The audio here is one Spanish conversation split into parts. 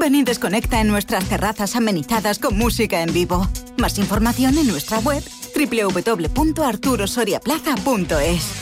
Ven y desconecta en nuestras terrazas amenizadas con música en vivo. Más información en nuestra web www.arturosoriaplaza.es.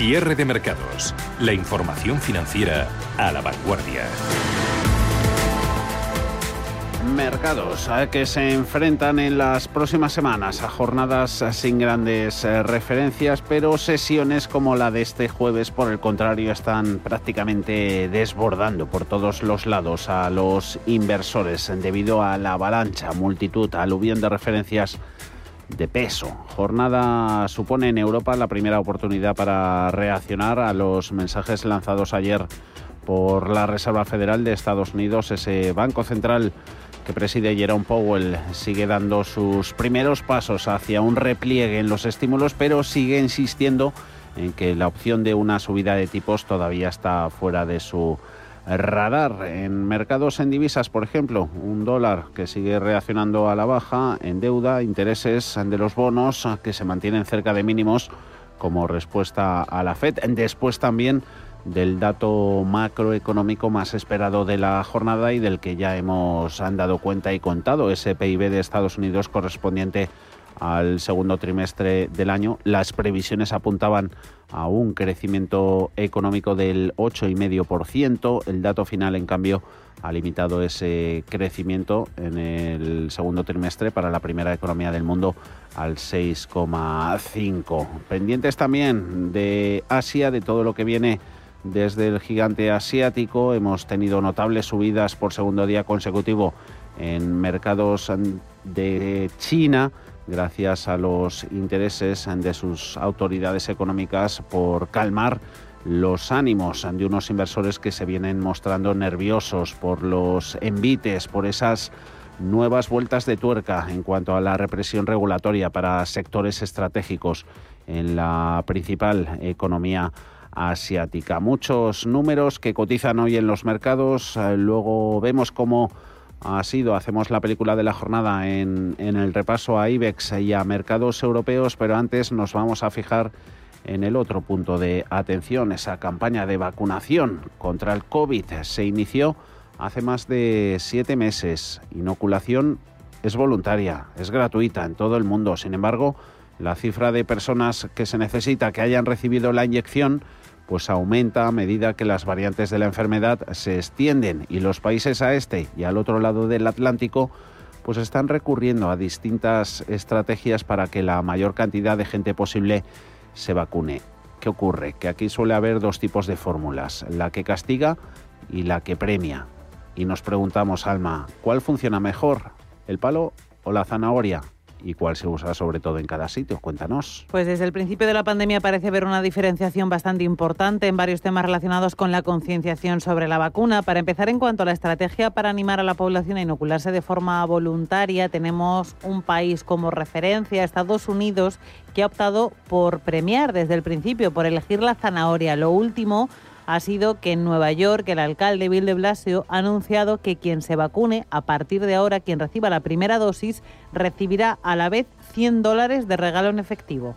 Cierre de mercados. La información financiera a la vanguardia. Mercados eh, que se enfrentan en las próximas semanas a jornadas sin grandes eh, referencias, pero sesiones como la de este jueves, por el contrario, están prácticamente desbordando por todos los lados a los inversores debido a la avalancha, multitud, aluvión de referencias de peso. Jornada supone en Europa la primera oportunidad para reaccionar a los mensajes lanzados ayer por la Reserva Federal de Estados Unidos. Ese Banco Central que preside Jerome Powell sigue dando sus primeros pasos hacia un repliegue en los estímulos, pero sigue insistiendo en que la opción de una subida de tipos todavía está fuera de su radar. En mercados en divisas, por ejemplo, un dólar que sigue reaccionando a la baja, en deuda, intereses de los bonos que se mantienen cerca de mínimos como respuesta a la Fed. Después también del dato macroeconómico más esperado de la jornada y del que ya hemos dado cuenta y contado, ese PIB de Estados Unidos correspondiente al segundo trimestre del año. Las previsiones apuntaban a un crecimiento económico del 8,5%. El dato final, en cambio, ha limitado ese crecimiento en el segundo trimestre para la primera economía del mundo al 6,5. Pendientes también de Asia, de todo lo que viene desde el gigante asiático. Hemos tenido notables subidas por segundo día consecutivo en mercados de China gracias a los intereses de sus autoridades económicas por calmar los ánimos de unos inversores que se vienen mostrando nerviosos por los envites, por esas nuevas vueltas de tuerca en cuanto a la represión regulatoria para sectores estratégicos en la principal economía asiática. Muchos números que cotizan hoy en los mercados, eh, luego vemos cómo ha sido, hacemos la película de la jornada en, el repaso a IBEX y a mercados europeos, pero antes nos vamos a fijar en el otro punto de atención, esa campaña de vacunación contra el COVID se inició hace más de siete meses. Inoculación es voluntaria, es gratuita en todo el mundo. Sin embargo, la cifra de personas que se necesita que hayan recibido la inyección pues aumenta a medida que las variantes de la enfermedad se extienden y los países a este y al otro lado del Atlántico pues están recurriendo a distintas estrategias para que la mayor cantidad de gente posible se vacune. ¿Qué ocurre? Que aquí suele haber dos tipos de fórmulas, la que castiga y la que premia. Y nos preguntamos, Alma, ¿cuál funciona mejor, el palo o la zanahoria? Y cuál se usa sobre todo en cada sitio. Cuéntanos. Pues desde el principio de la pandemia parece haber una diferenciación bastante importante en varios temas relacionados con la concienciación sobre la vacuna. Para empezar, en cuanto a la estrategia para animar a la población a inocularse de forma voluntaria, tenemos un país como referencia, Estados Unidos, que ha optado por premiar desde el principio, por elegir la zanahoria. Lo último ha sido que en Nueva York el alcalde Bill de Blasio ha anunciado que quien se vacune, a partir de ahora, quien reciba la primera dosis, recibirá a la vez 100 dólares de regalo en efectivo.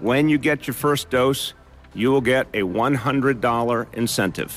When you get your first dose, you will get a $100 incentive.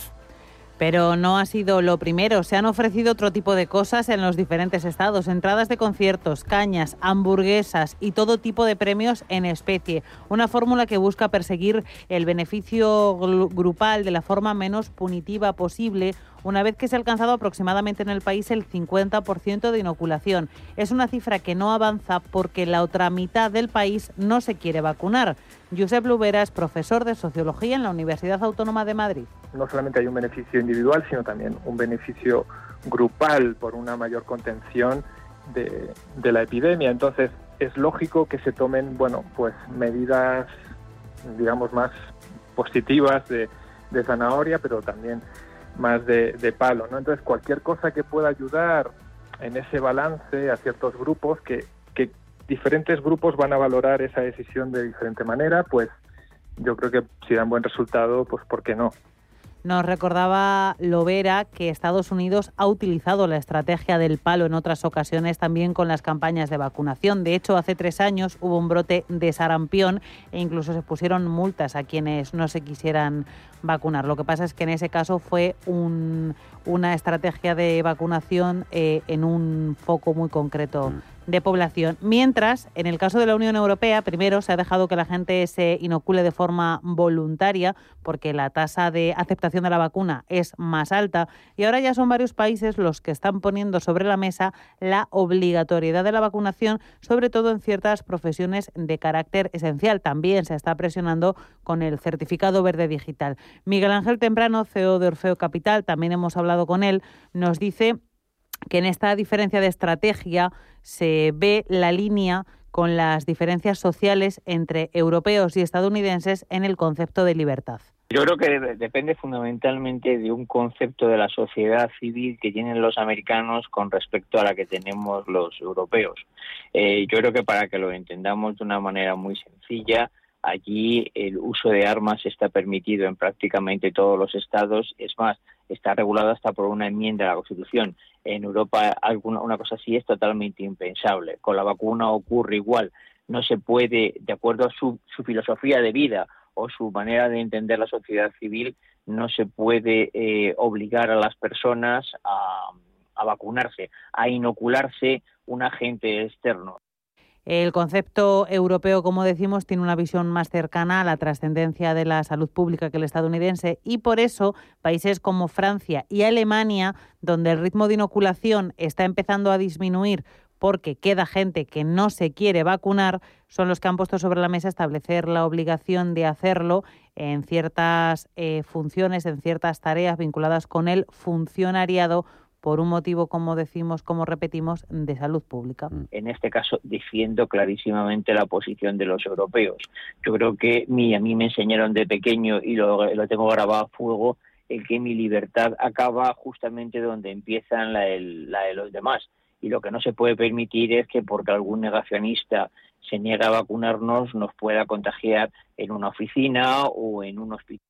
Pero no ha sido lo primero. Se han ofrecido otro tipo de cosas en los diferentes estados. Entradas de conciertos, cañas, hamburguesas y todo tipo de premios en especie. Una fórmula que busca perseguir el beneficio grupal de la forma menos punitiva posible una vez que se ha alcanzado aproximadamente en el país el 50% de inoculación. Es una cifra que no avanza porque la otra mitad del país no se quiere vacunar. Josep Lubera es profesor de Sociología en la Universidad Autónoma de Madrid. No solamente hay un beneficio individual, sino también un beneficio grupal por una mayor contención de, la epidemia. Entonces, es lógico que se tomen, bueno, pues medidas, digamos, más positivas de, de zanahoria, pero también más de, palo, ¿no? Entonces, cualquier cosa que pueda ayudar en ese balance a ciertos grupos, que, que diferentes grupos van a valorar esa decisión de diferente manera, pues yo creo que si dan buen resultado, pues ¿por qué no? Nos recordaba Lovera que Estados Unidos ha utilizado la estrategia del palo en otras ocasiones también con las campañas de vacunación. De hecho, hace tres años hubo un brote de sarampión e incluso se pusieron multas a quienes no se quisieran vacunar. Lo que pasa es que en ese caso fue una estrategia de vacunación eh, en un foco muy concreto mm de población. Mientras, en el caso de la Unión Europea, primero se ha dejado que la gente se inocule de forma voluntaria porque la tasa de aceptación de la vacuna es más alta y ahora ya son varios países los que están poniendo sobre la mesa la obligatoriedad de la vacunación, sobre todo en ciertas profesiones de carácter esencial. También se está presionando con el certificado verde digital. Miguel Ángel Temprano, CEO de Orfeo Capital, también hemos hablado con él, nos dice que en esta diferencia de estrategia se ve la línea con las diferencias sociales entre europeos y estadounidenses en el concepto de libertad. Yo creo que depende fundamentalmente de un concepto de la sociedad civil que tienen los americanos con respecto a la que tenemos los europeos. Eh, yo creo que para que lo entendamos de una manera muy sencilla, allí el uso de armas está permitido en prácticamente todos los estados. Es más, está regulado hasta por una enmienda a la Constitución. En Europa alguna una cosa así es totalmente impensable. Con la vacuna ocurre igual. No se puede, de acuerdo a su, su filosofía de vida o su manera de entender la sociedad civil, no se puede eh, obligar a las personas a, a vacunarse, a inocularse un agente externo. El concepto europeo, como decimos, tiene una visión más cercana a la trascendencia de la salud pública que el estadounidense y por eso países como Francia y Alemania, donde el ritmo de inoculación está empezando a disminuir porque queda gente que no se quiere vacunar, son los que han puesto sobre la mesa establecer la obligación de hacerlo en ciertas eh, funciones, en ciertas tareas vinculadas con el funcionariado por un motivo, como decimos, como repetimos, de salud pública. Mm. En este caso, defiendo clarísimamente la posición de los europeos. Yo creo que mi, a mí me enseñaron de pequeño y lo, tengo grabado a fuego, el que mi libertad acaba justamente donde empiezan la, la de los demás. Y lo que no se puede permitir es que porque algún negacionista se niega a vacunarnos nos pueda contagiar en una oficina o en un hospital.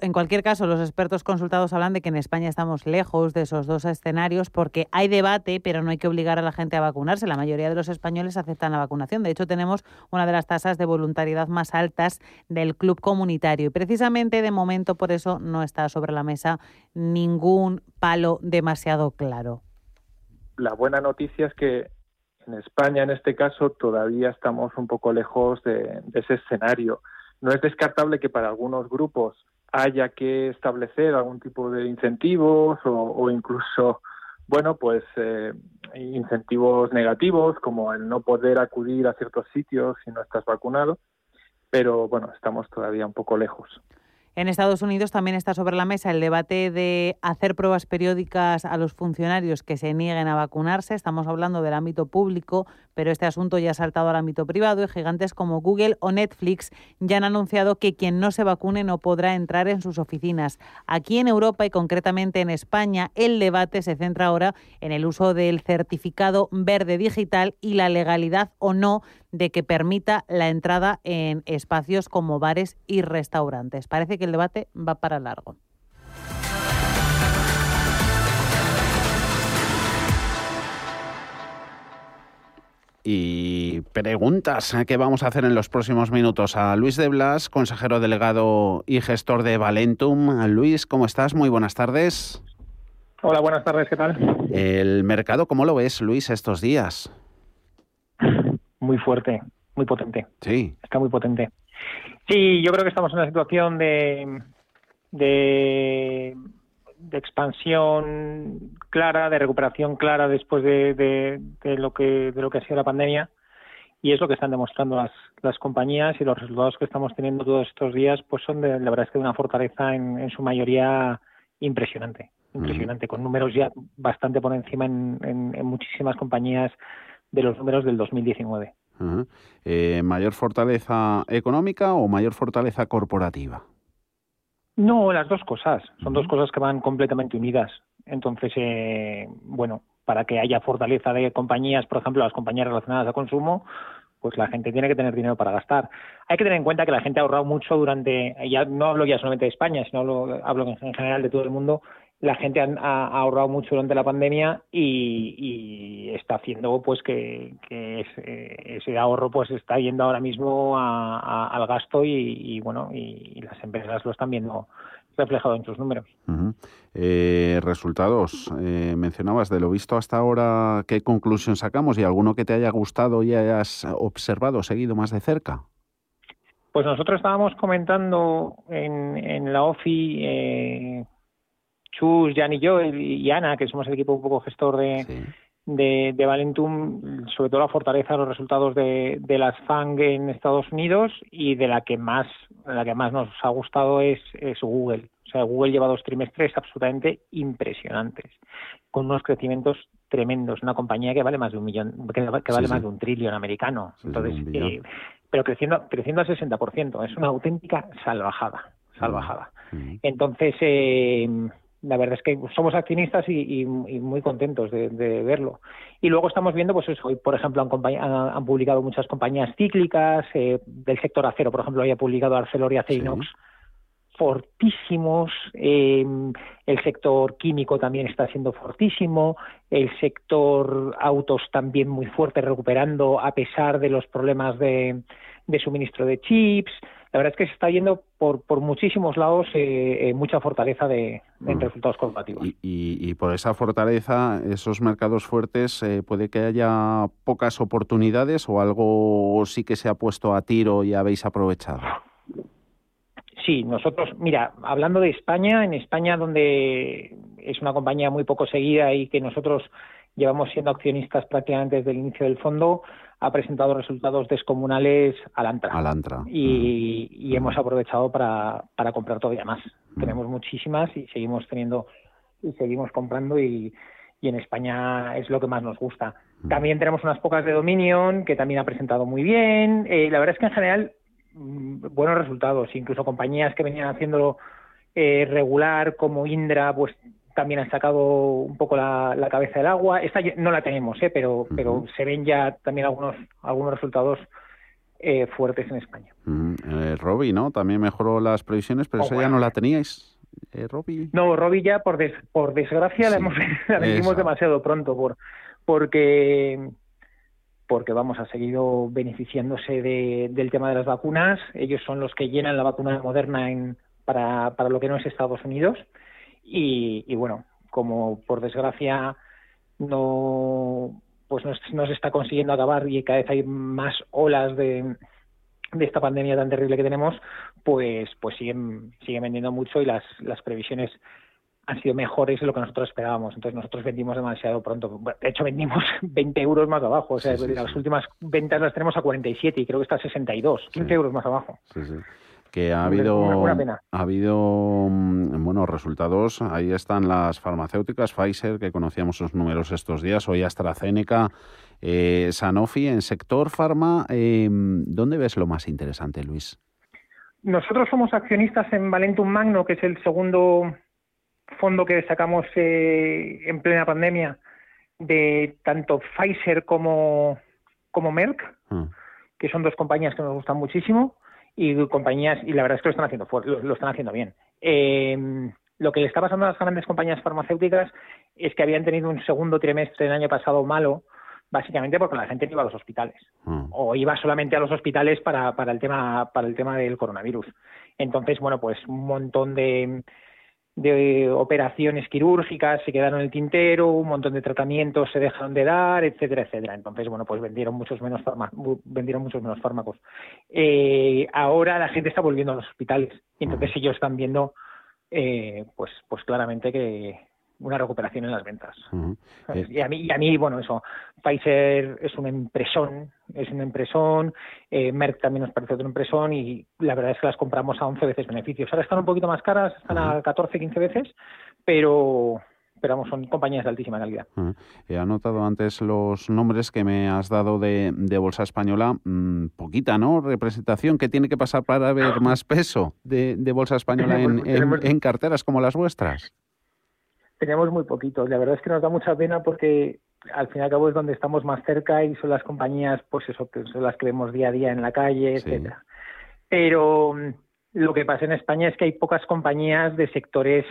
En cualquier, caso, los expertos consultados hablan de que en España estamos lejos de esos dos escenarios porque hay debate, pero no hay que obligar a la gente a vacunarse. La mayoría de los españoles aceptan la vacunación. De hecho, tenemos una de las tasas de voluntariedad más altas del club comunitario. Y precisamente, de momento, por eso no está sobre la mesa ningún palo demasiado claro. La buena noticia es que en España, en este caso, todavía estamos un poco lejos de ese escenario no es descartable que para algunos grupos haya que establecer algún tipo de incentivos o, incluso, bueno, pues eh, incentivos negativos como el no poder acudir a ciertos sitios si no estás vacunado, pero bueno, estamos todavía un poco lejos. En Estados Unidos también está sobre la mesa el debate de hacer pruebas periódicas a los funcionarios que se nieguen a vacunarse. Estamos hablando del ámbito público, pero este asunto ya ha saltado al ámbito privado y gigantes como Google o Netflix ya han anunciado que quien no se vacune no podrá entrar en sus oficinas. Aquí en Europa y concretamente en España, el debate se centra ahora en el uso del certificado verde digital y la legalidad o no de que permita la entrada en espacios como bares y restaurantes. Parece que el debate va para largo. Y preguntas que vamos a hacer en los próximos minutos a Luis de Blas, consejero delegado y gestor de Valentum. Luis, ¿cómo estás? Muy buenas tardes. Hola, buenas tardes, ¿qué tal? El mercado, ¿cómo lo ves, Luis, estos días? muy fuerte, muy potente. Sí. Está muy potente. Sí, yo creo que estamos en una situación de, de, expansión clara, de recuperación clara después de, de, lo que de lo que ha sido la pandemia y es lo que están demostrando las, las compañías y los resultados que estamos teniendo todos estos días pues son de la verdad es que de una fortaleza en, en su mayoría impresionante impresionante con números ya bastante por encima en, en muchísimas compañías de los números del 2019. Eh, ¿Mayor fortaleza económica o mayor fortaleza corporativa? No, las dos cosas. Son dos cosas que van completamente unidas. Entonces, eh, bueno, para que haya fortaleza de compañías, por ejemplo, las compañías relacionadas a consumo, pues la gente tiene que tener dinero para gastar. Hay que tener en cuenta que la gente ha ahorrado mucho durante, ya no hablo ya solamente de España, sino hablo en general de todo el mundo, la gente ha, ahorrado mucho durante la pandemia y, está haciendo pues que, ese, ahorro pues está yendo ahora mismo al gasto y, bueno y, las empresas lo están viendo reflejado en sus números. Eh, resultados, eh, mencionabas de lo visto hasta ahora, ¿qué conclusión sacamos y alguno que te haya gustado y hayas observado, seguido más de cerca? Pues nosotros estábamos comentando en, en la OFI eh, Chus, Jan y yo y Ana, que somos el equipo un poco gestor de, de, Valentum, sobre todo la fortaleza de los resultados de, de, las FANG en Estados Unidos y de la que más, la que más nos ha gustado es, es Google. O sea, Google lleva dos trimestres absolutamente impresionantes, con unos crecimientos tremendos. Una compañía que vale más de un millón, que, vale más de un trillón americano. Entonces, eh, pero creciendo, creciendo al 60%. Es una auténtica salvajada, salvajada. Entonces, eh, la verdad es que somos accionistas y, muy contentos de, verlo. Y luego estamos viendo, pues eso, hoy, por ejemplo, han, publicado muchas compañías cíclicas, eh, del sector acero, por ejemplo, haya publicado Arcelor y Acerinox, fortísimos, em, el sector químico también está siendo fortísimo, el sector autos también muy fuerte, recuperando a pesar de los problemas de suministro de chips, la verdad es que se está yendo por, por muchísimos lados eh, eh, mucha fortaleza de, mm. resultados corporativos. Y, por esa fortaleza, esos mercados fuertes, eh, ¿puede que haya pocas oportunidades o algo sí que se ha puesto a tiro y habéis aprovechado? Sí, nosotros, mira, hablando de España, en España donde es una compañía muy poco seguida y que nosotros llevamos siendo accionistas prácticamente desde el inicio del fondo, ha presentado resultados descomunales al Antra. Y, hemos aprovechado para, para comprar todavía más. Tenemos muchísimas y seguimos teniendo y seguimos comprando y, y, en España es lo que más nos gusta. También tenemos unas pocas de Dominion que también ha presentado muy bien. Eh, la verdad es que en general mm, buenos resultados, incluso compañías que venían haciéndolo eh, regular como Indra, pues también han sacado un poco la, cabeza del agua. Esta no la tenemos, ¿eh? pero, pero se ven ya también algunos, algunos resultados eh, fuertes en España. Uh Robbie, ¿no? También mejoró las previsiones, pero oh, eso ya no la teníais. Eh, Robbie. No, Robbie ya, por, por desgracia, la, hemos, vendimos demasiado pronto, por, porque porque vamos, ha seguido beneficiándose de, del tema de las vacunas. Ellos son los que llenan la vacuna moderna en, para, para lo que no es Estados Unidos. Y, bueno, como por desgracia no pues no, se está consiguiendo acabar y cada vez hay más olas de, de esta pandemia tan terrible que tenemos, pues pues siguen siguen vendiendo mucho y las, las previsiones han sido mejores de lo que nosotros esperábamos. Entonces nosotros vendimos demasiado pronto. De hecho, vendimos 20 euros más abajo. O sea, las últimas ventas las tenemos a 47 y creo que está a 62, 15 euros más abajo. Que ha habido, ha habido mm, bueno, resultados. Ahí están las farmacéuticas, Pfizer, que conocíamos sus números estos días, hoy AstraZeneca, eh, Sanofi. En sector farma, eh, ¿dónde ves lo más interesante, Luis? Nosotros somos accionistas en Valentum Magno, que es el segundo fondo que sacamos eh, en plena pandemia de tanto Pfizer como, como Merck, ah. que son dos compañías que nos gustan muchísimo y compañías, y la verdad es que lo están haciendo, lo, están haciendo bien. Eh, lo que le está pasando a las grandes compañías farmacéuticas es que habían tenido un segundo trimestre del año pasado malo, básicamente porque la gente iba a los hospitales ah. o iba solamente a los hospitales para, para el tema para el tema del coronavirus. Entonces, bueno, pues un montón de de operaciones quirúrgicas se quedaron en el tintero, un montón de tratamientos se dejaron de dar, etcétera, etcétera. Entonces, bueno, pues vendieron muchos menos vendieron muchos menos fármacos. Eh, ahora la gente está volviendo a los hospitales y entonces ellos están viendo, eh, pues, pues claramente que, una recuperación en las ventas. Eh, y, a mí, y a mí, bueno, eso, Pfizer es una impresión, es una impresión, eh, Merck también nos parece otra impresión y la verdad es que las compramos a 11 veces beneficios. Ahora están un poquito más caras, están a 14, 15 veces, pero pero son compañías de altísima calidad. He anotado antes los nombres que me has dado de, Bolsa Española. Mm, poquita, ¿no? Representación. ¿Qué tiene que pasar para ver más peso de, Bolsa Española en carteras como las vuestras? Tenemos muy poquitos. La verdad es que nos da mucha pena porque al fin y al cabo es donde estamos más cerca y son las compañías, pues eso, que son las que vemos día a día en la calle, etcétera. Pero mm, lo que pasa en España es que hay pocas compañías de sectores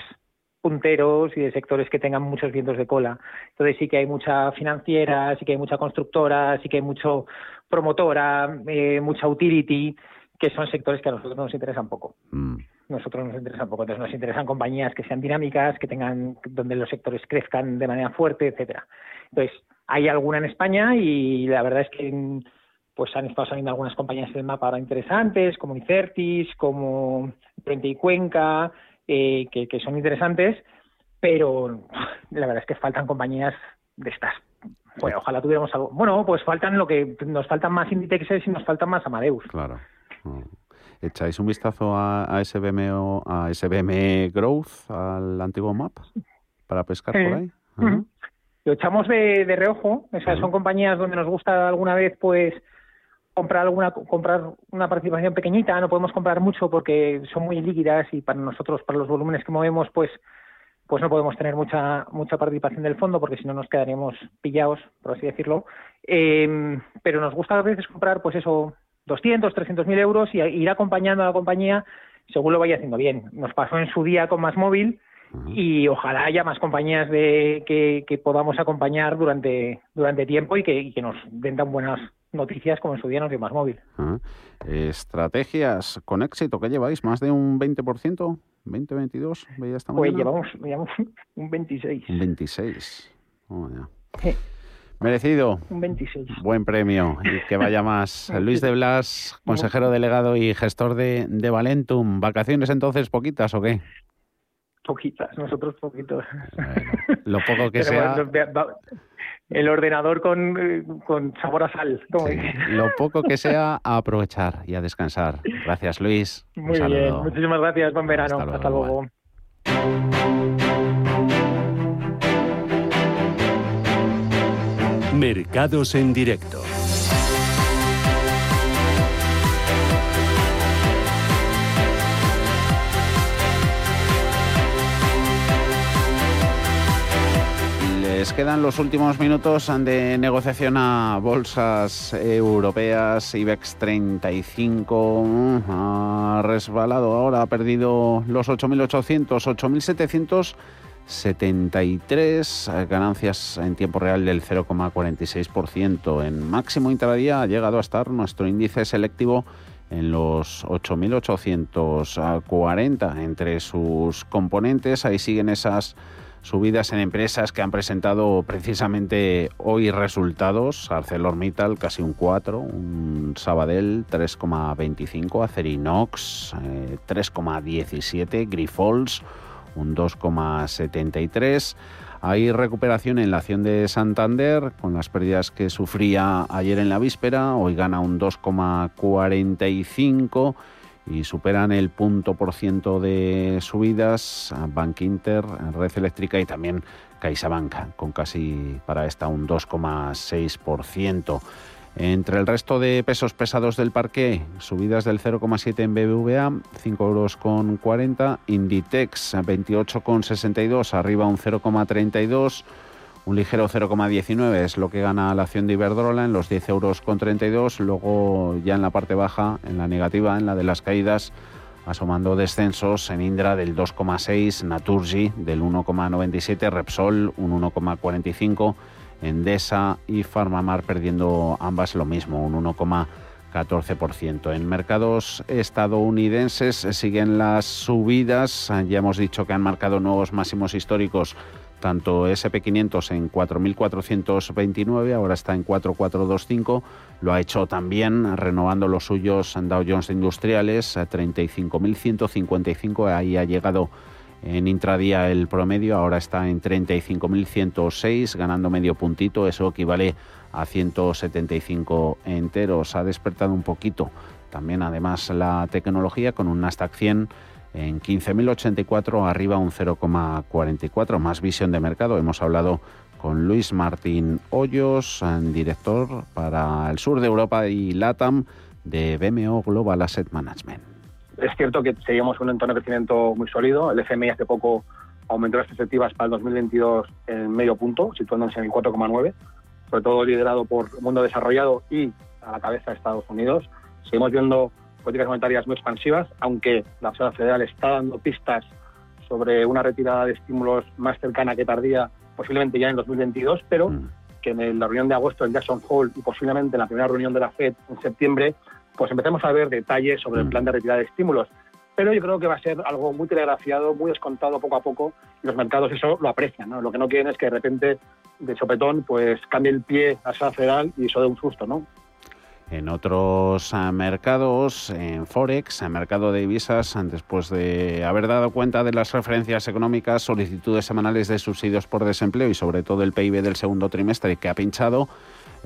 punteros y de sectores que tengan muchos vientos de cola. Entonces sí que hay mucha financiera, sí que hay mucha constructora, sí que hay mucho promotora, eh, mucha utility, que son sectores que a nosotros nos interesan poco. Mm nosotros nos interesa un poco. Entonces nos interesan compañías que sean dinámicas, que tengan, donde los sectores crezcan de manera fuerte, etcétera. Entonces, hay alguna en España y la verdad es que pues han estado saliendo algunas compañías del mapa ahora interesantes, como Icertis, como Frente y Cuenca, eh, que, son interesantes, pero la verdad es que faltan compañías de estas. Bueno, ojalá tuviéramos algo. Bueno, pues faltan lo que nos faltan más Inditexes y nos faltan más Amadeus. Claro. Echáis un vistazo a, a SBM o a SBM Growth, al antiguo map, para pescar por ahí. Lo echamos de, de reojo, o sea, son compañías donde nos gusta alguna vez, pues comprar alguna comprar una participación pequeñita, no podemos comprar mucho porque son muy líquidas y para nosotros, para los volúmenes que movemos, pues pues no podemos tener mucha mucha participación del fondo porque si no nos quedaríamos pillados, por así decirlo. Eh, pero nos gusta a veces comprar, pues eso, 200, 300 mil euros y ir acompañando a la compañía según lo vaya haciendo bien. Nos pasó en su día con Más Móvil y ojalá haya más compañías de, que, podamos acompañar durante, durante tiempo y que, nos den tan buenas noticias como en su día nos dio Más Móvil. Estrategias con éxito, ¿qué lleváis? ¿Más de un 20%? ¿20, 22? ¿Veía esta pues llevamos, llevamos un 26. Un 26. Oh, Merecido. Un 26. Buen premio y que vaya más. Luis de Blas, consejero delegado y gestor de, de Valentum. ¿Vacaciones entonces poquitas o qué? Poquitas, nosotros poquitos. lo poco que sea. el ordenador con, con sabor a sal. lo poco que sea a aprovechar y a descansar. Gracias, Luis. Muy bien, muchísimas gracias. Buen verano. Hasta luego. Mercados en directo. Les quedan los últimos minutos de negociación a bolsas europeas. IBEX 35 mm, ha resbalado ahora, ha perdido los 8.800, 8.700. 73 eh, ganancias en tiempo real del 0,46%. En máximo intradía ha llegado a estar nuestro índice selectivo en los 8.840 entre sus componentes. Ahí siguen esas subidas en empresas que han presentado precisamente hoy resultados. ArcelorMittal casi un 4, un Sabadell 3,25, Acerinox 3,17, eh, Grifols un 2,73. Hay recuperación en la acción de Santander con las pérdidas que sufría ayer en la víspera. Hoy gana un 2,45 y superan el punto por ciento de subidas Bank Inter, Red Eléctrica y también CaixaBank, con casi para esta un 2,6%. Entre el resto de pesos pesados del parque, subidas del 0,7 en BBVA, 5 euros con 40, Inditex 28,62, arriba un 0,32, un ligero 0,19 es lo que gana la acción de Iberdrola en los 10 euros con 32, luego ya en la parte baja, en la negativa, en la de las caídas, asomando descensos en Indra del 2,6, Naturgy del 1,97, Repsol un 1,45, Endesa y Farmamar perdiendo ambas lo mismo, un 1,14%. En mercados estadounidenses siguen las subidas, ya hemos dicho que han marcado nuevos máximos históricos tanto SP500 en 4.429, ahora está en 4.425, lo ha hecho también renovando los suyos Dow Jones Industriales, a 35.155, ahí ha llegado en intradía el promedio ahora está en 35.106, ganando medio puntito, eso equivale a 175 enteros. Ha despertado un poquito también además la tecnología con un Nasdaq 100 en 15.084, arriba un 0,44, más visión de mercado. Hemos hablado con Luis Martín Hoyos, director para el sur de Europa y LATAM de BMO Global Asset Management. Es cierto que seguimos un entorno de crecimiento muy sólido. El FMI hace poco aumentó las perspectivas para el 2022 en medio punto, situándose en el 4,9, sobre todo liderado por el mundo desarrollado y a la cabeza de Estados Unidos. Seguimos viendo políticas monetarias muy expansivas, aunque la Reserva Federal está dando pistas sobre una retirada de estímulos más cercana que tardía, posiblemente ya en 2022, pero mm. que en la reunión de agosto en Jackson Hole y posiblemente en la primera reunión de la Fed en septiembre pues empecemos a ver detalles sobre el mm. plan de retirada de estímulos. Pero yo creo que va a ser algo muy telegrafiado, muy descontado poco a poco, y los mercados eso lo aprecian. ¿no? Lo que no quieren es que de repente, de sopetón, pues cambie el pie a esa federal y eso de un susto, ¿no? En otros eh, mercados, en Forex, en mercado de divisas, después de haber dado cuenta de las referencias económicas, solicitudes semanales de subsidios por desempleo y sobre todo el PIB del segundo trimestre que ha pinchado,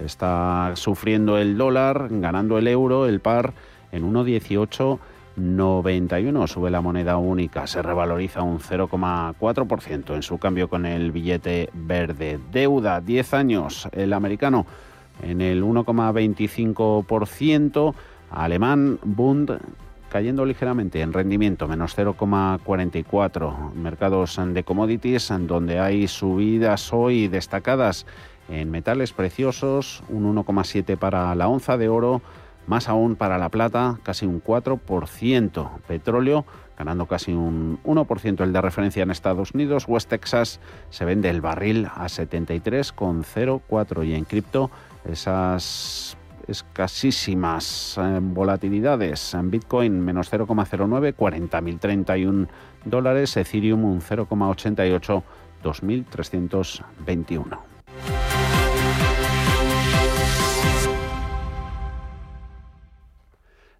Está sufriendo el dólar, ganando el euro, el par en 1,1891. Sube la moneda única, se revaloriza un 0,4% en su cambio con el billete verde. Deuda, 10 años, el americano en el 1,25%. Alemán, Bund cayendo ligeramente en rendimiento, menos 0,44. Mercados de commodities, donde hay subidas hoy destacadas en metales preciosos, un 1,7 para la onza de oro, más aún para la plata, casi un 4%. Petróleo ganando casi un 1% el de referencia en Estados Unidos. West Texas se vende el barril a 73,04 y en cripto esas escasísimas eh, volatilidades. En Bitcoin menos 0,09, 40.031 dólares. Ethereum un 0,88, 2.321.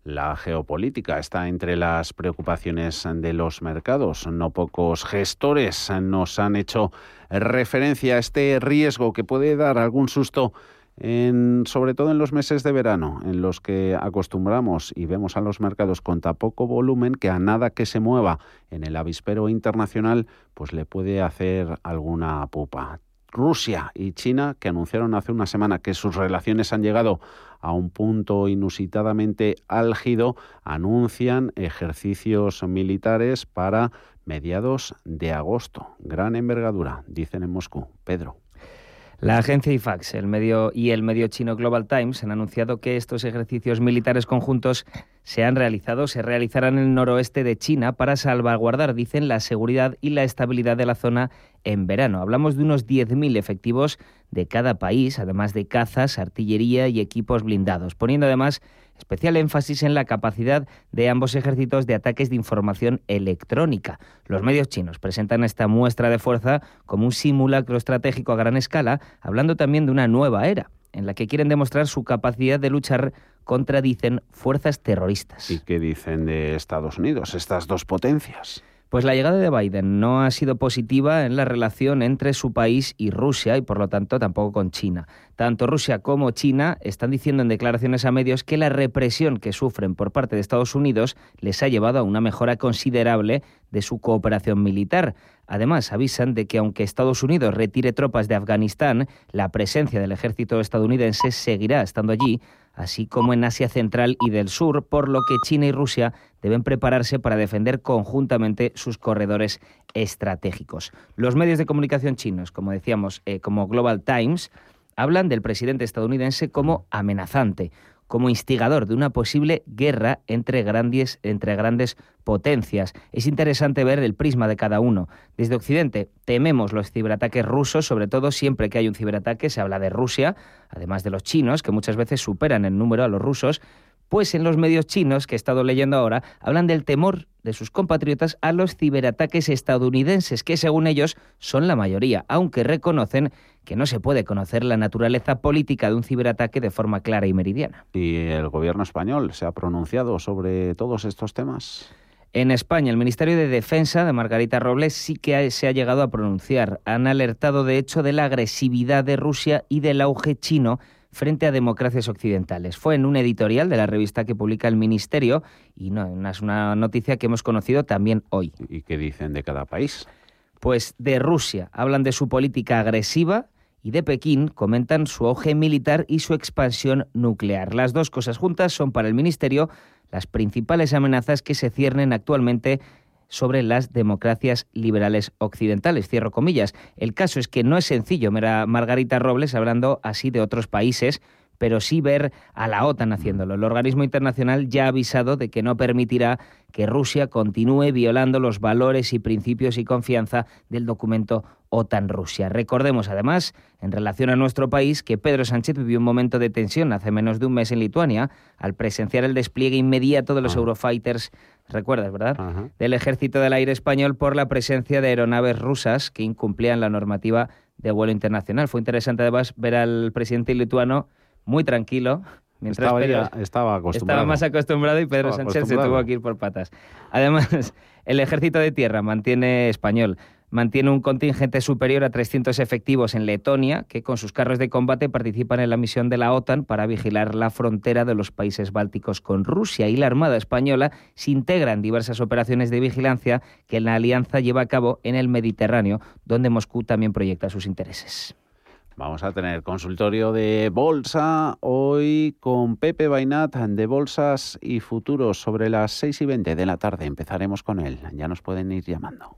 La geopolítica está entre las preocupaciones de los mercados. No pocos gestores nos han hecho referencia a este riesgo que puede dar algún susto en, sobre todo en los meses de verano, en los que acostumbramos y vemos a los mercados con tan poco volumen que a nada que se mueva en el avispero internacional, pues le puede hacer alguna pupa. Rusia y China, que anunciaron hace una semana que sus relaciones han llegado a un punto inusitadamente álgido, anuncian ejercicios militares para mediados de agosto. Gran envergadura, dicen en Moscú. Pedro. La agencia IFAX el medio y el medio chino Global Times han anunciado que estos ejercicios militares conjuntos se han realizado, se realizarán en el noroeste de China para salvaguardar, dicen, la seguridad y la estabilidad de la zona en verano. Hablamos de unos 10.000 efectivos de cada país, además de cazas, artillería y equipos blindados, poniendo además especial énfasis en la capacidad de ambos ejércitos de ataques de información electrónica. Los medios chinos presentan esta muestra de fuerza como un simulacro estratégico a gran escala, hablando también de una nueva era en la que quieren demostrar su capacidad de luchar contra, dicen, fuerzas terroristas. ¿Y qué dicen de Estados Unidos, estas dos potencias? Pues la llegada de Biden no ha sido positiva en la relación entre su país y Rusia y por lo tanto tampoco con China. Tanto Rusia como China están diciendo en declaraciones a medios que la represión que sufren por parte de Estados Unidos les ha llevado a una mejora considerable de su cooperación militar. Además, avisan de que aunque Estados Unidos retire tropas de Afganistán, la presencia del ejército estadounidense seguirá estando allí, así como en Asia Central y del Sur, por lo que China y Rusia deben prepararse para defender conjuntamente sus corredores estratégicos. Los medios de comunicación chinos, como decíamos, eh, como Global Times, hablan del presidente estadounidense como amenazante, como instigador de una posible guerra entre grandes, entre grandes potencias. Es interesante ver el prisma de cada uno. Desde Occidente tememos los ciberataques rusos, sobre todo siempre que hay un ciberataque se habla de Rusia, además de los chinos, que muchas veces superan en número a los rusos, pues en los medios chinos que he estado leyendo ahora hablan del temor de sus compatriotas a los ciberataques estadounidenses, que según ellos son la mayoría, aunque reconocen que no se puede conocer la naturaleza política de un ciberataque de forma clara y meridiana. ¿Y el gobierno español se ha pronunciado sobre todos estos temas? En España, el Ministerio de Defensa de Margarita Robles sí que se ha llegado a pronunciar. Han alertado, de hecho, de la agresividad de Rusia y del auge chino frente a democracias occidentales. Fue en un editorial de la revista que publica el Ministerio y no, es una noticia que hemos conocido también hoy. ¿Y qué dicen de cada país? Pues de Rusia hablan de su política agresiva y de Pekín comentan su auge militar y su expansión nuclear. Las dos cosas juntas son para el Ministerio las principales amenazas que se ciernen actualmente sobre las democracias liberales occidentales. Cierro comillas. El caso es que no es sencillo Margarita Robles hablando así de otros países, pero sí ver a la OTAN haciéndolo. El organismo internacional ya ha avisado de que no permitirá que Rusia continúe violando los valores y principios y confianza del documento OTAN-Rusia. Recordemos además, en relación a nuestro país, que Pedro Sánchez vivió un momento de tensión hace menos de un mes en Lituania al presenciar el despliegue inmediato de los ah. Eurofighters, recuerdas, ¿verdad?, del Ejército del Aire Español por la presencia de aeronaves rusas que incumplían la normativa de vuelo internacional. Fue interesante además ver al presidente lituano muy tranquilo, Mientras estaba, estaba, acostumbrado. estaba más acostumbrado y Pedro Sánchez se tuvo que ir por patas. Además, el ejército de tierra mantiene español mantiene un contingente superior a 300 efectivos en Letonia, que con sus carros de combate participan en la misión de la OTAN para vigilar la frontera de los países bálticos con Rusia. Y la Armada Española se integra en diversas operaciones de vigilancia que la alianza lleva a cabo en el Mediterráneo, donde Moscú también proyecta sus intereses. Vamos a tener consultorio de bolsa hoy con Pepe Bainat de Bolsas y Futuros sobre las 6 y 20 de la tarde. Empezaremos con él. Ya nos pueden ir llamando.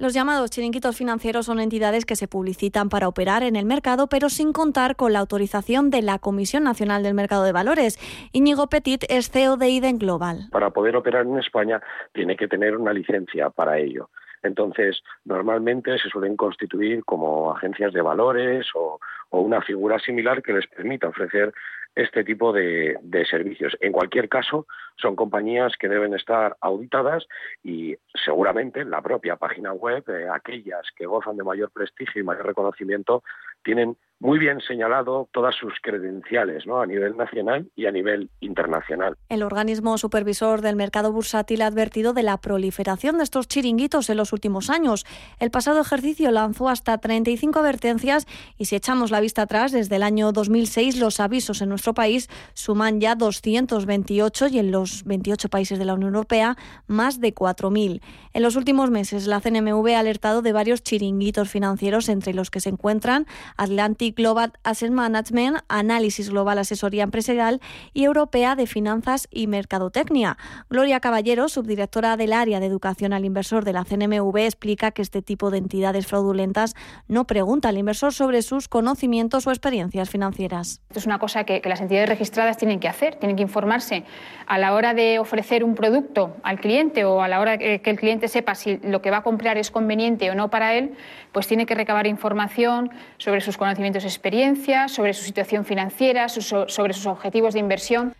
Los llamados chiringuitos financieros son entidades que se publicitan para operar en el mercado, pero sin contar con la autorización de la Comisión Nacional del Mercado de Valores. Íñigo Petit es CEO de IDEN Global. Para poder operar en España tiene que tener una licencia para ello. Entonces, normalmente se suelen constituir como agencias de valores o, o una figura similar que les permita ofrecer este tipo de, servicios. En cualquier caso, son compañías que deben estar auditadas y seguramente en la propia página web, eh, aquellas que gozan de mayor prestigio y mayor reconocimiento, tienen muy bien señalado todas sus credenciales ¿no? a nivel nacional y a nivel internacional. El organismo supervisor del mercado bursátil ha advertido de la proliferación de estos chiringuitos en los últimos años. El pasado ejercicio lanzó hasta 35 advertencias y si echamos la vista atrás, desde el año 2006 los avisos en nuestro país suman ya 228 y en los 28 países de la Unión Europea más de 4.000. En los últimos meses la CNMV ha alertado de varios chiringuitos financieros entre los que se encuentran Atlantic Global Asset Management, Análisis Global Asesoría Empresarial y Europea de Finanzas y Mercadotecnia. Gloria Caballero, subdirectora del área de educación al inversor de la CNMV, explica que este tipo de entidades fraudulentas no pregunta al inversor sobre sus conocimientos o experiencias financieras. Esto es una cosa que, que las entidades registradas tienen que hacer, tienen que informarse a la hora de ofrecer un producto al cliente o a la hora que el cliente sepa si lo que va a comprar es conveniente o no para él, pues tiene que recabar información sobre sus conocimientos y experiencias, sobre su situación financiera, sobre sus objetivos de inversión.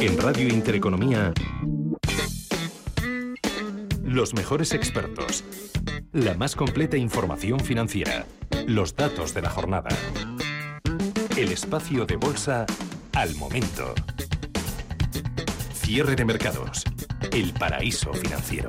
En Radio Intereconomía, los mejores expertos, la más completa información financiera, los datos de la jornada, el espacio de bolsa al momento. Cierre de mercados, el paraíso financiero.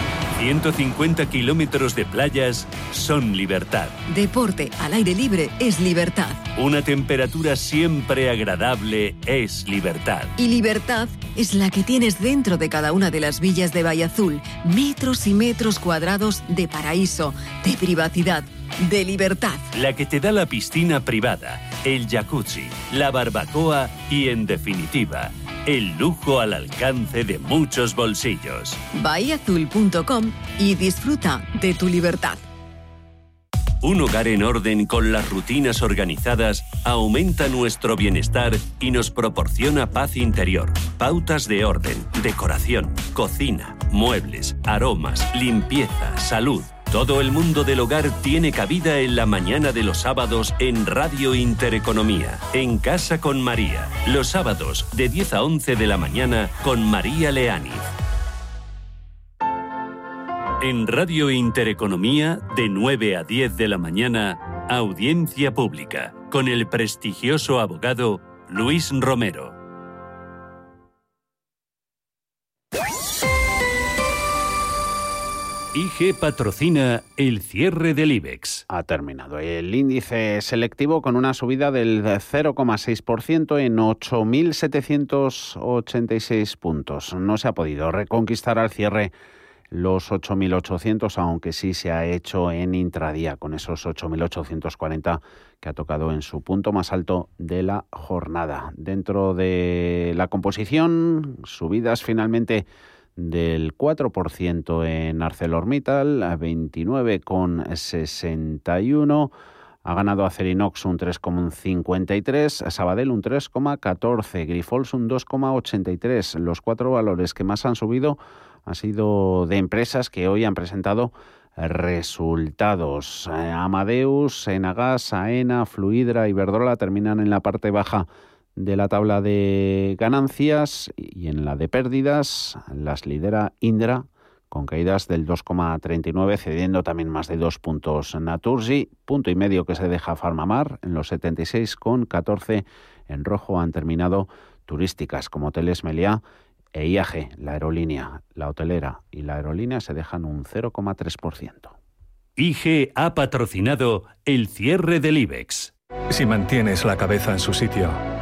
150 kilómetros de playas son libertad. Deporte al aire libre es libertad. Una temperatura siempre agradable es libertad. Y libertad es la que tienes dentro de cada una de las villas de Valle Azul. Metros y metros cuadrados de paraíso, de privacidad, de libertad. La que te da la piscina privada, el jacuzzi, la barbacoa y, en definitiva, el lujo al alcance de muchos bolsillos. Bahiazul.com y disfruta de tu libertad. Un hogar en orden con las rutinas organizadas aumenta nuestro bienestar y nos proporciona paz interior. Pautas de orden, decoración, cocina, muebles, aromas, limpieza, salud. Todo el mundo del hogar tiene cabida en la mañana de los sábados en Radio Intereconomía, en Casa con María. Los sábados de 10 a 11 de la mañana con María Leániz. En Radio Intereconomía, de 9 a 10 de la mañana, audiencia pública, con el prestigioso abogado Luis Romero. IG patrocina el cierre del IBEX. Ha terminado el índice selectivo con una subida del 0,6% en 8.786 puntos. No se ha podido reconquistar al cierre los 8.800, aunque sí se ha hecho en intradía con esos 8.840 que ha tocado en su punto más alto de la jornada. Dentro de la composición, subidas finalmente del 4% en ArcelorMittal, a 29,61. Ha ganado Acerinox un 3,53, Sabadell un 3,14, Grifols un 2,83. Los cuatro valores que más han subido han sido de empresas que hoy han presentado resultados. Amadeus, Enagas, Aena, Fluidra y Verdrola terminan en la parte baja de la tabla de ganancias y en la de pérdidas las lidera Indra con caídas del 2,39, cediendo también más de dos puntos Naturgy, punto y medio que se deja Farmamar en los 76,14 en rojo han terminado turísticas como Hoteles Meliá e IAG, la aerolínea, la hotelera y la aerolínea se dejan un 0,3%. IG ha patrocinado el cierre del IBEX. Si mantienes la cabeza en su sitio,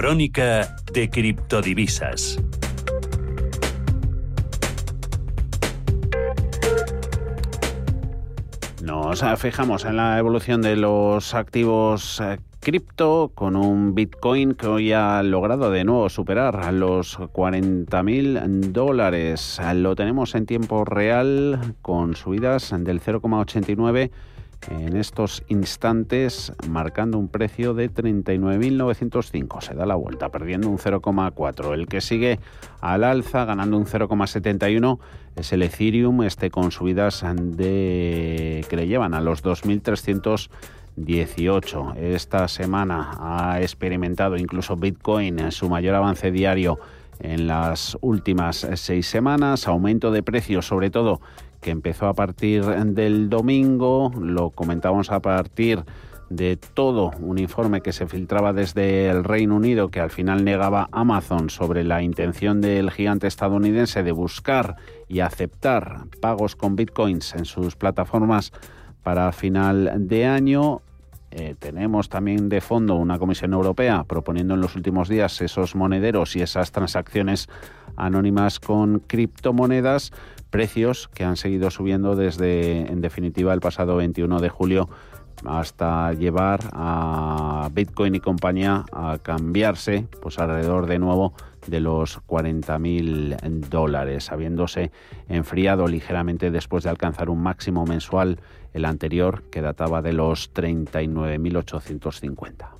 Crónica de criptodivisas. Nos fijamos en la evolución de los activos eh, cripto con un Bitcoin que hoy ha logrado de nuevo superar los 40.000 dólares. Lo tenemos en tiempo real con subidas del 0,89 en estos instantes marcando un precio de 39.905. Se da la vuelta perdiendo un 0,4. El que sigue al alza ganando un 0,71 es el Ethereum, este con subidas de que le llevan a los 2.318. Esta semana ha experimentado incluso Bitcoin su mayor avance diario en las últimas seis semanas, aumento de precios sobre todo que empezó a partir del domingo, lo comentábamos a partir de todo un informe que se filtraba desde el Reino Unido que al final negaba Amazon sobre la intención del gigante estadounidense de buscar y aceptar pagos con bitcoins en sus plataformas para final de año. Eh, tenemos también de fondo una Comisión Europea proponiendo en los últimos días esos monederos y esas transacciones anónimas con criptomonedas precios que han seguido subiendo desde, en definitiva, el pasado 21 de julio hasta llevar a Bitcoin y compañía a cambiarse pues alrededor de nuevo de los 40.000 dólares, habiéndose enfriado ligeramente después de alcanzar un máximo mensual el anterior que databa de los 39.850.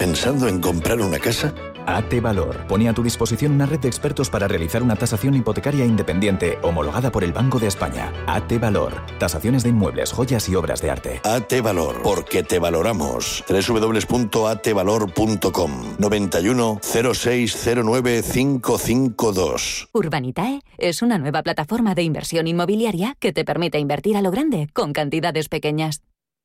¿Pensando en comprar una casa? AT Valor pone a tu disposición una red de expertos para realizar una tasación hipotecaria independiente homologada por el Banco de España. AT Valor. Tasaciones de inmuebles, joyas y obras de arte. AT Valor. Porque te valoramos. www.atvalor.com 91 0609 552. Urbanitae es una nueva plataforma de inversión inmobiliaria que te permite invertir a lo grande con cantidades pequeñas.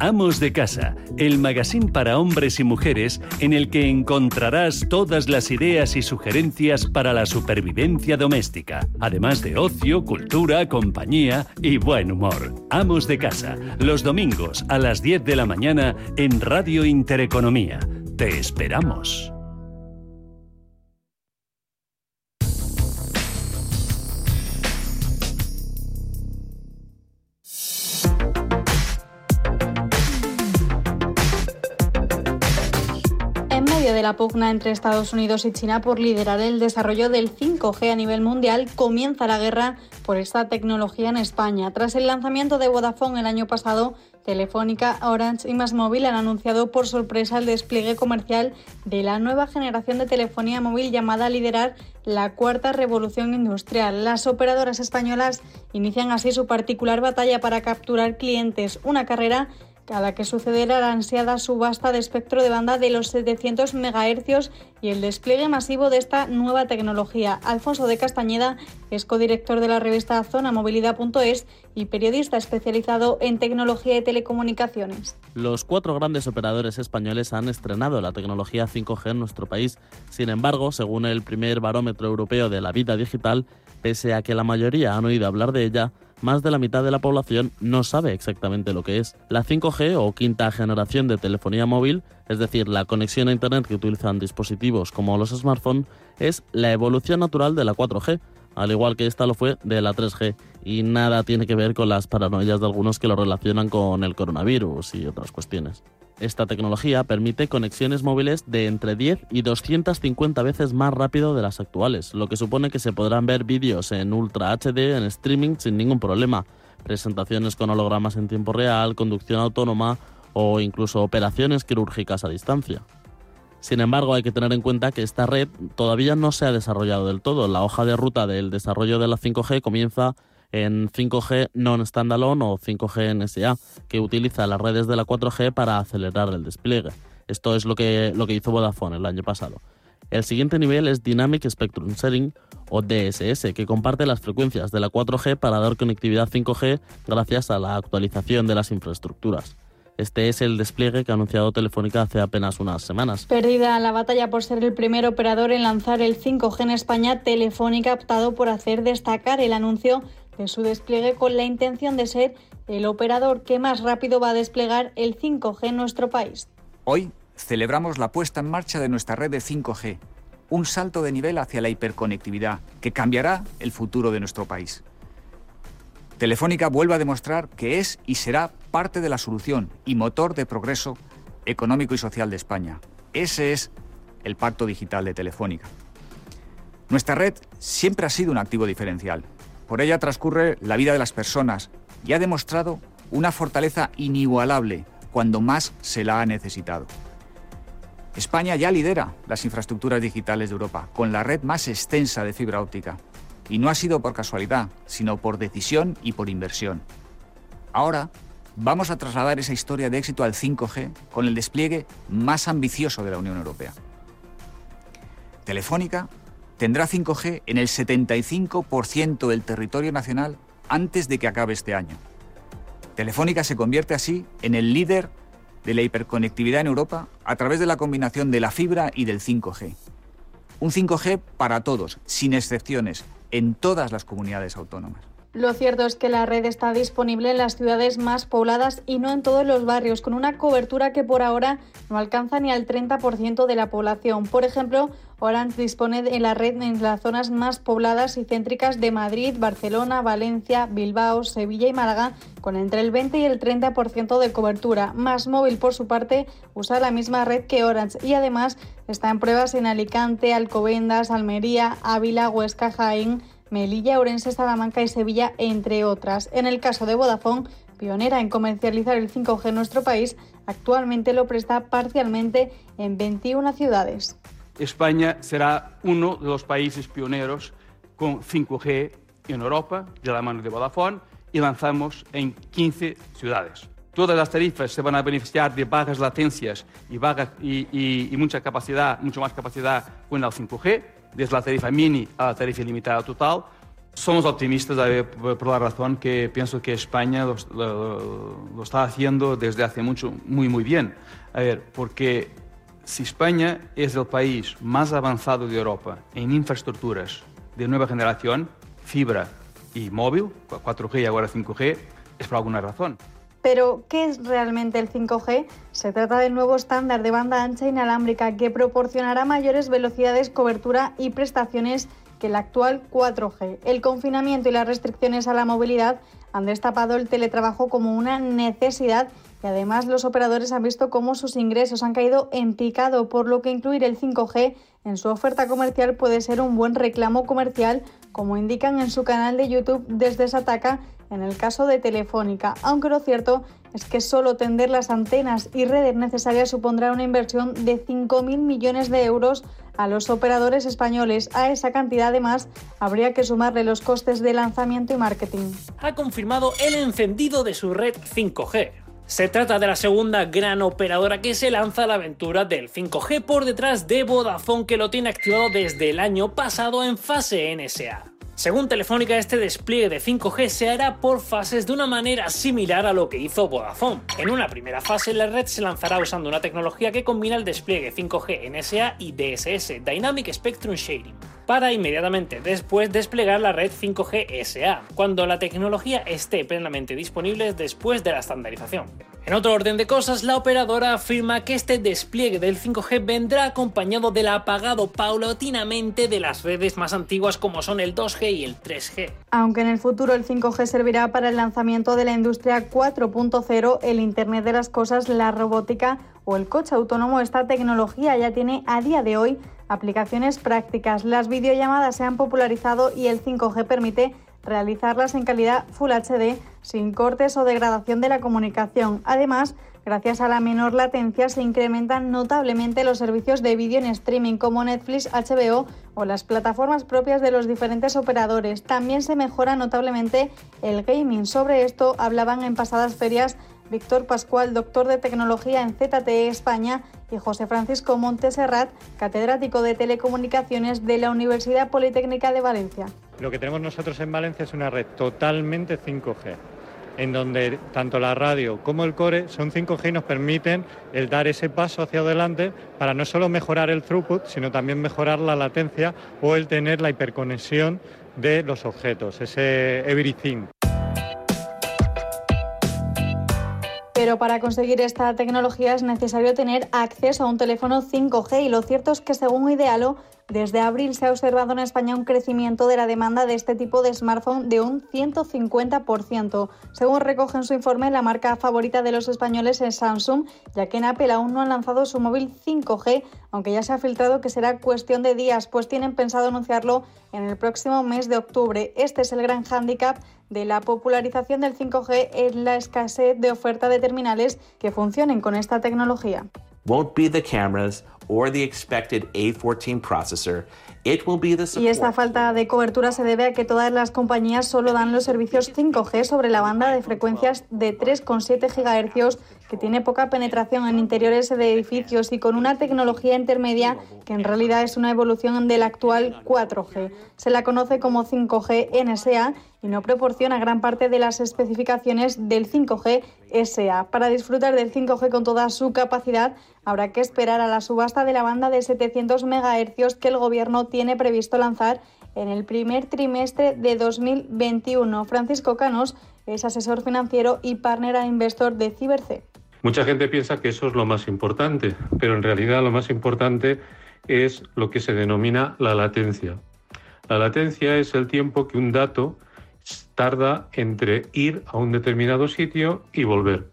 Amos de Casa, el magazine para hombres y mujeres en el que encontrarás todas las ideas y sugerencias para la supervivencia doméstica, además de ocio, cultura, compañía y buen humor. Amos de Casa, los domingos a las 10 de la mañana en Radio Intereconomía. Te esperamos. De la pugna entre Estados Unidos y China por liderar el desarrollo del 5G a nivel mundial, comienza la guerra por esta tecnología en España. Tras el lanzamiento de Vodafone el año pasado, Telefónica, Orange y Másmóvil han anunciado por sorpresa el despliegue comercial de la nueva generación de telefonía móvil llamada a liderar la cuarta revolución industrial. Las operadoras españolas inician así su particular batalla para capturar clientes, una carrera a la que sucederá la ansiada subasta de espectro de banda de los 700 MHz y el despliegue masivo de esta nueva tecnología. Alfonso de Castañeda es codirector de la revista Zonamovilidad.es y periodista especializado en tecnología y telecomunicaciones. Los cuatro grandes operadores españoles han estrenado la tecnología 5G en nuestro país. Sin embargo, según el primer barómetro europeo de la vida digital, pese a que la mayoría han oído hablar de ella, más de la mitad de la población no sabe exactamente lo que es. La 5G o quinta generación de telefonía móvil, es decir, la conexión a Internet que utilizan dispositivos como los smartphones, es la evolución natural de la 4G, al igual que esta lo fue de la 3G, y nada tiene que ver con las paranoias de algunos que lo relacionan con el coronavirus y otras cuestiones. Esta tecnología permite conexiones móviles de entre 10 y 250 veces más rápido de las actuales, lo que supone que se podrán ver vídeos en Ultra HD en streaming sin ningún problema, presentaciones con hologramas en tiempo real, conducción autónoma o incluso operaciones quirúrgicas a distancia. Sin embargo, hay que tener en cuenta que esta red todavía no se ha desarrollado del todo. La hoja de ruta del desarrollo de la 5G comienza en 5G non-standalone o 5G NSA, que utiliza las redes de la 4G para acelerar el despliegue. Esto es lo que, lo que hizo Vodafone el año pasado. El siguiente nivel es Dynamic Spectrum Sharing o DSS, que comparte las frecuencias de la 4G para dar conectividad 5G gracias a la actualización de las infraestructuras. Este es el despliegue que ha anunciado Telefónica hace apenas unas semanas. Perdida la batalla por ser el primer operador en lanzar el 5G en España, Telefónica ha optado por hacer destacar el anuncio de su despliegue con la intención de ser el operador que más rápido va a desplegar el 5G en nuestro país. Hoy celebramos la puesta en marcha de nuestra red de 5G, un salto de nivel hacia la hiperconectividad que cambiará el futuro de nuestro país. Telefónica vuelve a demostrar que es y será parte de la solución y motor de progreso económico y social de España. Ese es el pacto digital de Telefónica. Nuestra red siempre ha sido un activo diferencial por ella transcurre la vida de las personas y ha demostrado una fortaleza inigualable cuando más se la ha necesitado. España ya lidera las infraestructuras digitales de Europa, con la red más extensa de fibra óptica. Y no ha sido por casualidad, sino por decisión y por inversión. Ahora vamos a trasladar esa historia de éxito al 5G con el despliegue más ambicioso de la Unión Europea. Telefónica tendrá 5G en el 75% del territorio nacional antes de que acabe este año. Telefónica se convierte así en el líder de la hiperconectividad en Europa a través de la combinación de la fibra y del 5G. Un 5G para todos, sin excepciones, en todas las comunidades autónomas. Lo cierto es que la red está disponible en las ciudades más pobladas y no en todos los barrios, con una cobertura que por ahora no alcanza ni al 30% de la población. Por ejemplo, Orange dispone de la red en las zonas más pobladas y céntricas de Madrid, Barcelona, Valencia, Bilbao, Sevilla y Málaga, con entre el 20 y el 30% de cobertura. Más móvil, por su parte, usa la misma red que Orange y además está en pruebas en Alicante, Alcobendas, Almería, Ávila, Huesca, Jaén, Melilla, Orense, Salamanca y Sevilla, entre otras. En el caso de Vodafone, pionera en comercializar el 5G en nuestro país, actualmente lo presta parcialmente en 21 ciudades. España será uno de los países pioneros con 5G en Europa, de la mano de Vodafone, y lanzamos en 15 ciudades. Todas las tarifas se van a beneficiar de bajas latencias y, y, y mucha capacidad, mucho más capacidad con el 5G desde la tarifa mini a la tarifa ilimitada total. Somos optimistas por la razón que pienso que España lo, está haciendo desde hace mucho, muy, muy bien. A ver, porque si España es el país más avanzado de Europa en infraestructuras de nueva generación, fibra y móvil, 4G y ahora 5G, es por alguna razón. Pero, ¿qué es realmente el 5G? Se trata del nuevo estándar de banda ancha inalámbrica que proporcionará mayores velocidades, cobertura y prestaciones que el actual 4G. El confinamiento y las restricciones a la movilidad han destapado el teletrabajo como una necesidad y además los operadores han visto cómo sus ingresos han caído en picado, por lo que incluir el 5G en su oferta comercial puede ser un buen reclamo comercial, como indican en su canal de YouTube desde Sataka en el caso de Telefónica, aunque lo cierto es que solo tender las antenas y redes necesarias supondrá una inversión de 5.000 millones de euros a los operadores españoles. A esa cantidad además habría que sumarle los costes de lanzamiento y marketing. Ha confirmado el encendido de su red 5G Se trata de la segunda gran operadora que se lanza a la aventura del 5G por detrás de Vodafone que lo tiene activado desde el año pasado en fase NSA. Según Telefónica, este despliegue de 5G se hará por fases de una manera similar a lo que hizo Vodafone. En una primera fase, la red se lanzará usando una tecnología que combina el despliegue 5G NSA y DSS, Dynamic Spectrum Sharing, para inmediatamente después desplegar la red 5G SA, cuando la tecnología esté plenamente disponible después de la estandarización. En otro orden de cosas, la operadora afirma que este despliegue del 5G vendrá acompañado del apagado paulatinamente de las redes más antiguas como son el 2G y el 3G. Aunque en el futuro el 5G servirá para el lanzamiento de la industria 4.0, el Internet de las Cosas, la robótica o el coche autónomo, esta tecnología ya tiene a día de hoy aplicaciones prácticas. Las videollamadas se han popularizado y el 5G permite realizarlas en calidad Full HD sin cortes o degradación de la comunicación. Además, gracias a la menor latencia se incrementan notablemente los servicios de vídeo en streaming como Netflix, HBO o las plataformas propias de los diferentes operadores. También se mejora notablemente el gaming. Sobre esto hablaban en pasadas ferias Víctor Pascual, doctor de tecnología en ZTE España, y José Francisco Monteserrat, catedrático de telecomunicaciones de la Universidad Politécnica de Valencia. Lo que tenemos nosotros en Valencia es una red totalmente 5G en donde tanto la radio como el core son 5G y nos permiten el dar ese paso hacia adelante para no solo mejorar el throughput, sino también mejorar la latencia o el tener la hiperconexión de los objetos, ese everything. Pero para conseguir esta tecnología es necesario tener acceso a un teléfono 5G y lo cierto es que según Idealo, desde abril se ha observado en España un crecimiento de la demanda de este tipo de smartphone de un 150%. Según recoge en su informe, la marca favorita de los españoles es Samsung, ya que en Apple aún no han lanzado su móvil 5G, aunque ya se ha filtrado que será cuestión de días, pues tienen pensado anunciarlo en el próximo mes de octubre. Este es el gran hándicap de la popularización del 5G es la escasez de oferta de terminales que funcionen con esta tecnología. Or the expected A14 processor. It will be the y esta falta de cobertura se debe a que todas las compañías solo dan los servicios 5G sobre la banda de frecuencias de 3,7 GHz que tiene poca penetración en interiores de edificios y con una tecnología intermedia que en realidad es una evolución del actual 4G. Se la conoce como 5G NSA y no proporciona gran parte de las especificaciones del 5G SA. Para disfrutar del 5G con toda su capacidad, habrá que esperar a la subasta de la banda de 700 MHz que el Gobierno tiene previsto lanzar en el primer trimestre de 2021. Francisco Canos es asesor financiero y partner a investor de Ciberc. Mucha gente piensa que eso es lo más importante, pero en realidad lo más importante es lo que se denomina la latencia. La latencia es el tiempo que un dato tarda entre ir a un determinado sitio y volver.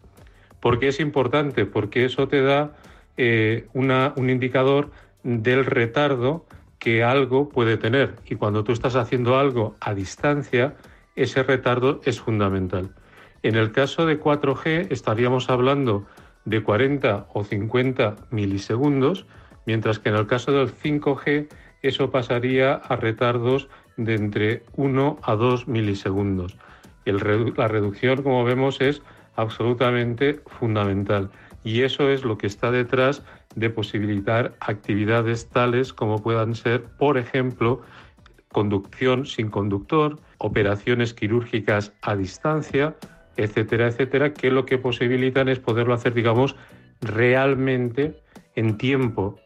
¿Por qué es importante? Porque eso te da eh, un indicador del retardo que algo puede tener. Y cuando tú estás haciendo algo a distancia, ese retardo es fundamental. En el caso de 4G estaríamos hablando de 40 o 50 milisegundos, mientras que en el caso del 5G eso pasaría a retardos de entre 1 a 2 milisegundos. la reducción, como vemos, es absolutamente fundamental y eso es lo que está detrás de posibilitar actividades tales como puedan ser, por ejemplo, conducción sin conductor, operaciones quirúrgicas a distancia, etcétera, etcétera, que lo que posibilitan es poderlo hacer, digamos, realmente en tiempo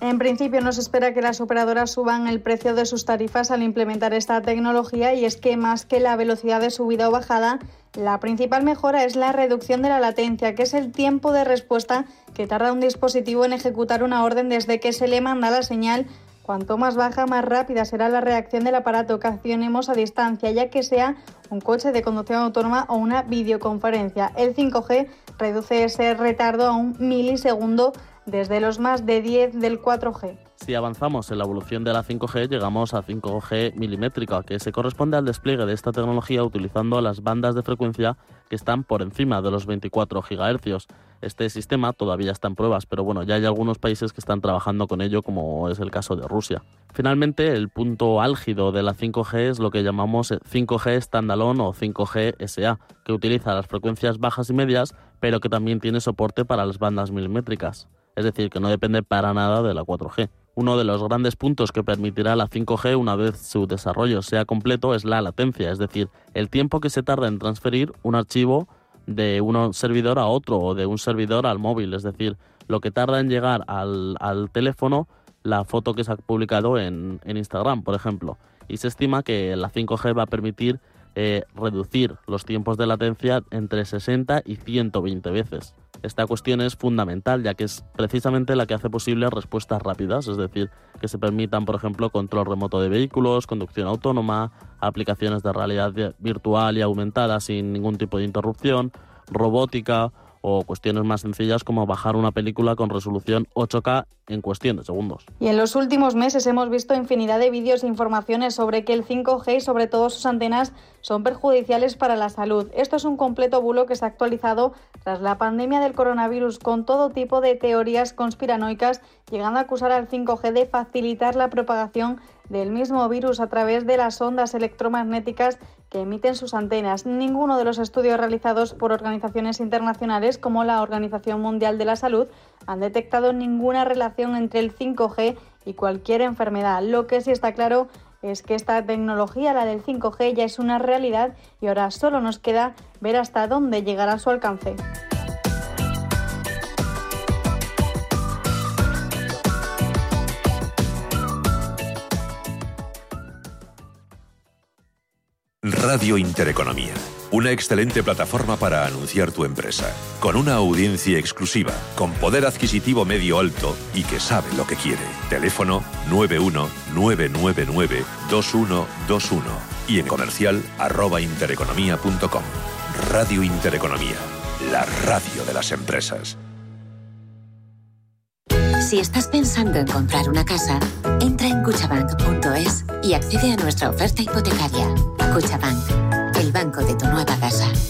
En principio no se espera que las operadoras suban el precio de sus tarifas al implementar esta tecnología y es que más que la velocidad de subida o bajada, la principal mejora es la reducción de la latencia, que es el tiempo de respuesta que tarda un dispositivo en ejecutar una orden desde que se le manda la señal. Cuanto más baja, más rápida será la reacción del aparato. Que accionemos a distancia, ya que sea un coche de conducción autónoma o una videoconferencia. El 5G reduce ese retardo a un milisegundo desde los más de 10 del 4G. Si avanzamos en la evolución de la 5G, llegamos a 5G milimétrica, que se corresponde al despliegue de esta tecnología utilizando las bandas de frecuencia que están por encima de los 24 GHz. Este sistema todavía está en pruebas, pero bueno, ya hay algunos países que están trabajando con ello, como es el caso de Rusia. Finalmente, el punto álgido de la 5G es lo que llamamos 5G standalone o 5G SA, que utiliza las frecuencias bajas y medias, pero que también tiene soporte para las bandas milimétricas. Es decir, que no depende para nada de la 4G. Uno de los grandes puntos que permitirá la 5G una vez su desarrollo sea completo es la latencia, es decir, el tiempo que se tarda en transferir un archivo de un servidor a otro o de un servidor al móvil, es decir, lo que tarda en llegar al, teléfono la foto que se ha publicado en, Instagram, por ejemplo. Y se estima que la 5G va a permitir eh, reducir los tiempos de latencia entre 60 y 120 veces. Esta cuestión es fundamental ya que es precisamente la que hace posible respuestas rápidas, es decir, que se permitan, por ejemplo, control remoto de vehículos, conducción autónoma, aplicaciones de realidad virtual y aumentada sin ningún tipo de interrupción, robótica o cuestiones más sencillas como bajar una película con resolución 8K en cuestión de segundos. Y en los últimos meses hemos visto infinidad de vídeos e informaciones sobre que el 5G y sobre todo sus antenas son perjudiciales para la salud. Esto es un completo bulo que se ha actualizado tras la pandemia del coronavirus con todo tipo de teorías conspiranoicas, llegando a acusar al 5G de facilitar la propagación del mismo virus a través de las ondas electromagnéticas que emiten sus antenas. Ninguno de los estudios realizados por organizaciones internacionales como la Organización Mundial de la Salud han detectado ninguna relación entre el 5G y cualquier enfermedad. Lo que sí está claro es que esta tecnología, la del 5G, ya es una realidad y ahora solo nos queda ver hasta dónde llegará su alcance. Radio Intereconomía, una excelente plataforma para anunciar tu empresa, con una audiencia exclusiva, con poder adquisitivo medio alto y que sabe lo que quiere. Teléfono 919992121 y en comercial arroba intereconomía.com. Radio Intereconomía, la radio de las empresas. Si estás pensando en comprar una casa, entra en cuchabank.es y accede a nuestra oferta hipotecaria. Cuchabank, el banco de tu nueva casa.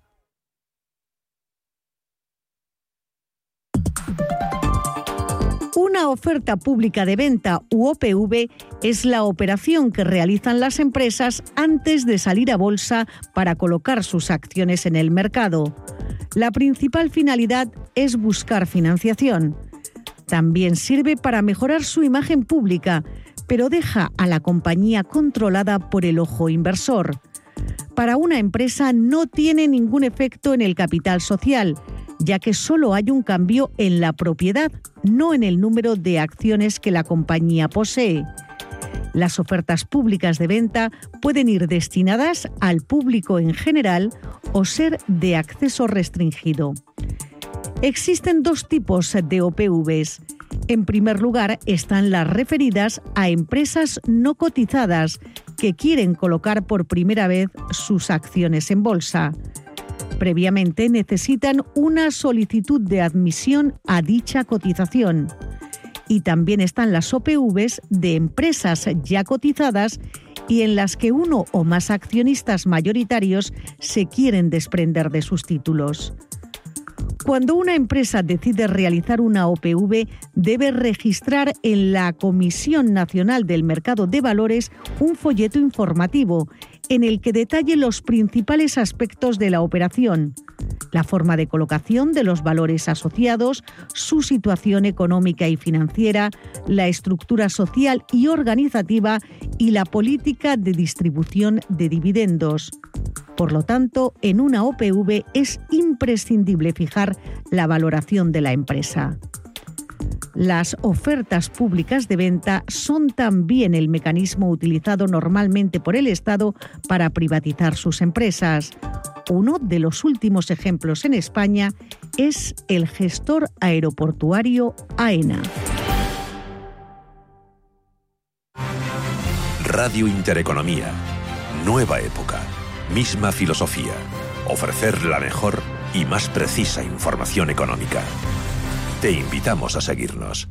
Una oferta pública de venta u OPV es la operación que realizan las empresas antes de salir a bolsa para colocar sus acciones en el mercado. La principal finalidad es buscar financiación. También sirve para mejorar su imagen pública, pero deja a la compañía controlada por el ojo inversor. Para una empresa no tiene ningún efecto en el capital social, ya que solo hay un cambio en la propiedad, no en el número de acciones que la compañía posee. Las ofertas públicas de venta pueden ir destinadas al público en general o ser de acceso restringido. Existen dos tipos de OPVs. En primer lugar están las referidas a empresas no cotizadas que quieren colocar por primera vez sus acciones en bolsa. Previamente necesitan una solicitud de admisión a dicha cotización. Y también están las OPVs de empresas ya cotizadas y en las que uno o más accionistas mayoritarios se quieren desprender de sus títulos. Cuando una empresa decide realizar una OPV, debe registrar en la Comisión Nacional del Mercado de Valores un folleto informativo en el que detalle los principales aspectos de la operación, la forma de colocación de los valores asociados, su situación económica y financiera, la estructura social y organizativa y la política de distribución de dividendos. Por lo tanto, en una OPV es imprescindible fijar la valoración de la empresa. Las ofertas públicas de venta son también el mecanismo utilizado normalmente por el Estado para privatizar sus empresas. Uno de los últimos ejemplos en España es el gestor aeroportuario AENA. Radio Intereconomía. Nueva época. Misma filosofía. Ofrecer la mejor y más precisa información económica. Te invitamos a seguirnos.